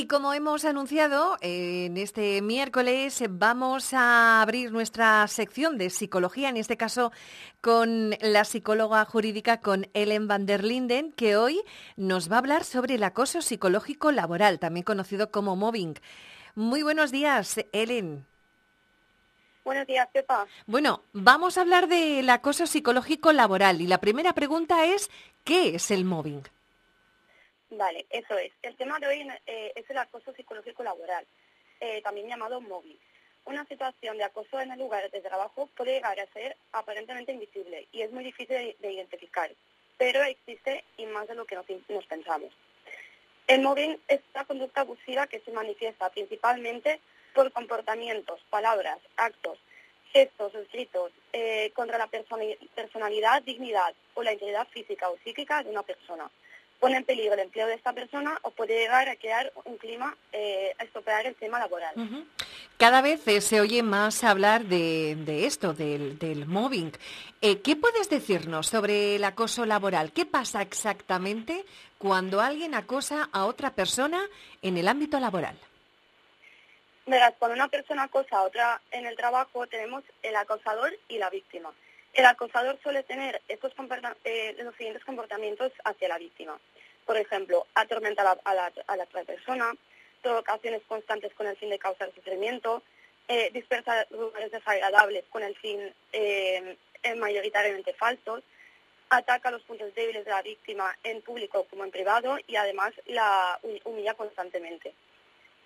Y como hemos anunciado, en este miércoles vamos a abrir nuestra sección de psicología, en este caso con la psicóloga jurídica, con Ellen van der Linden, que hoy nos va a hablar sobre el acoso psicológico laboral, también conocido como mobbing. Muy buenos días, Ellen. Buenos días, Pepa. Bueno, vamos a hablar del acoso psicológico laboral y la primera pregunta es, ¿qué es el mobbing? Vale, eso es. El tema de hoy eh, es el acoso psicológico laboral, eh, también llamado móvil. Una situación de acoso en el lugar de trabajo puede llegar a ser aparentemente invisible y es muy difícil de, identificar, pero existe y más de lo que nos, nos pensamos. El móvil es una conducta abusiva que se manifiesta principalmente por comportamientos, palabras, actos, gestos, escritos eh, contra la personalidad, dignidad o la integridad física o psíquica de una persona pone en peligro el empleo de esta persona o puede llegar a crear un clima, eh, a estropear el tema laboral. Cada vez eh, se oye más hablar de, esto, del, del mobbing. Eh, ¿Qué puedes decirnos sobre el acoso laboral? ¿Qué pasa exactamente cuando alguien acosa a otra persona en el ámbito laboral? Verás, cuando una persona acosa a otra en el trabajo tenemos el acosador y la víctima. El acosador suele tener estos eh, los siguientes comportamientos hacia la víctima. Por ejemplo, atormentar a la, otra persona, provocaciones constantes con el fin de causar sufrimiento, eh, dispersar lugares desagradables con el fin eh, mayoritariamente falsos, ataca los puntos débiles de la víctima en público como en privado y además la humilla constantemente.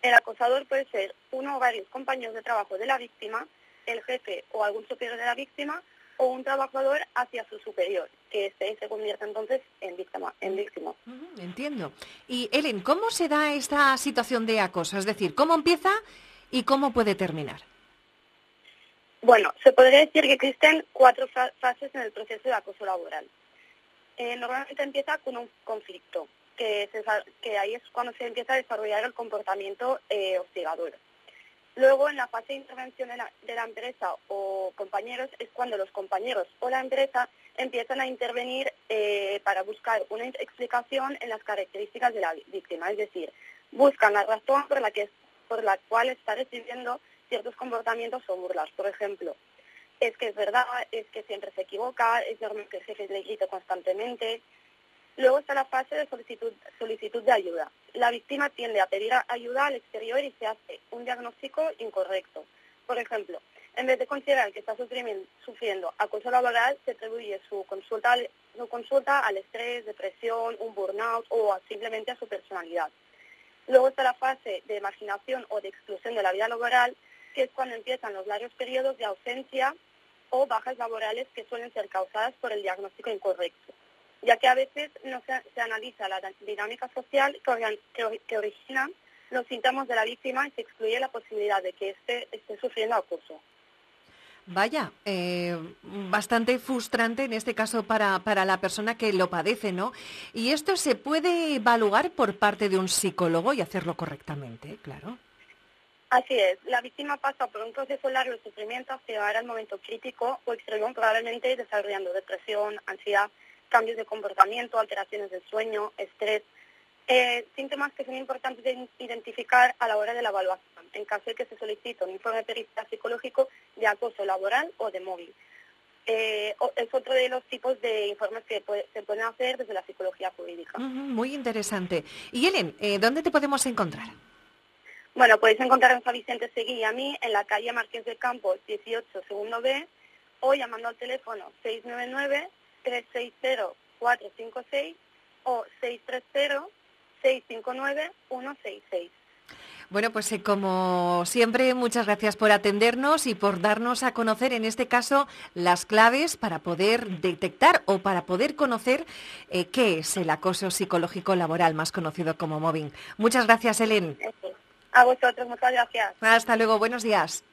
El acosador puede ser uno o varios compañeros de trabajo de la víctima, el jefe o algún superior de la víctima o un trabajador hacia su superior, que este se convierte entonces en víctima. En víctima. entiendo. Y Ellen, ¿cómo se da esta situación de acoso? Es decir, ¿cómo empieza y cómo puede terminar? Bueno, se podría decir que existen cuatro fases en el proceso de acoso laboral. Eh, normalmente empieza con un conflicto, que, que, ahí es cuando se empieza a desarrollar el comportamiento eh, hostigador. Luego, en la fase de intervención de la, empresa o compañeros, es cuando los compañeros o la empresa empiezan a intervenir eh, para buscar una explicación en las características de la víctima. Es decir, buscan la razón por la, que, por la cual está recibiendo ciertos comportamientos o burlas. Por ejemplo, es que es verdad, es que siempre se equivoca, es normal que el jefe le grite constantemente, Luego está la fase de solicitud, solicitud de ayuda. La víctima tiende a pedir ayuda al exterior y se hace un diagnóstico incorrecto. Por ejemplo, en vez de considerar que está sufriendo acoso laboral, se atribuye su consulta, su consulta al estrés, depresión, un burnout o simplemente a su personalidad. Luego está la fase de marginación o de exclusión de la vida laboral, que es cuando empiezan los largos periodos de ausencia o bajas laborales que suelen ser causadas por el diagnóstico incorrecto ya que a veces no se, analiza la dinámica social que, origina los síntomas de la víctima y se excluye la posibilidad de que éste esté sufriendo acoso. Vaya, eh, bastante frustrante en este caso para, para, la persona que lo padece, ¿no? Y esto se puede evaluar por parte de un psicólogo y hacerlo correctamente, claro. Así es, la víctima pasa por un proceso largo de sufrimiento hasta llegar al momento crítico o extremo, probablemente desarrollando depresión, ansiedad cambios de comportamiento, alteraciones del sueño, estrés, eh, síntomas que son importantes de identificar a la hora de la evaluación, en caso de que se solicite un informe pericial psicológico de acoso laboral o de móvil. Eh, es otro de los tipos de informes que se pueden hacer desde la psicología jurídica. muy interesante. Y Ellen, eh, ¿dónde te podemos encontrar? Bueno, podéis encontrar en San Vicente Seguí y a mí en la calle Marqués del Campo 18, segundo B, o llamando al teléfono 699 360-456 o 630-659-166. Bueno, pues eh, como siempre, muchas gracias por atendernos y por darnos a conocer, en este caso, las claves para poder detectar o para poder conocer eh, qué es el acoso psicológico laboral, más conocido como mobbing. Muchas gracias, Helen. A vosotros, muchas gracias. Hasta luego, buenos días.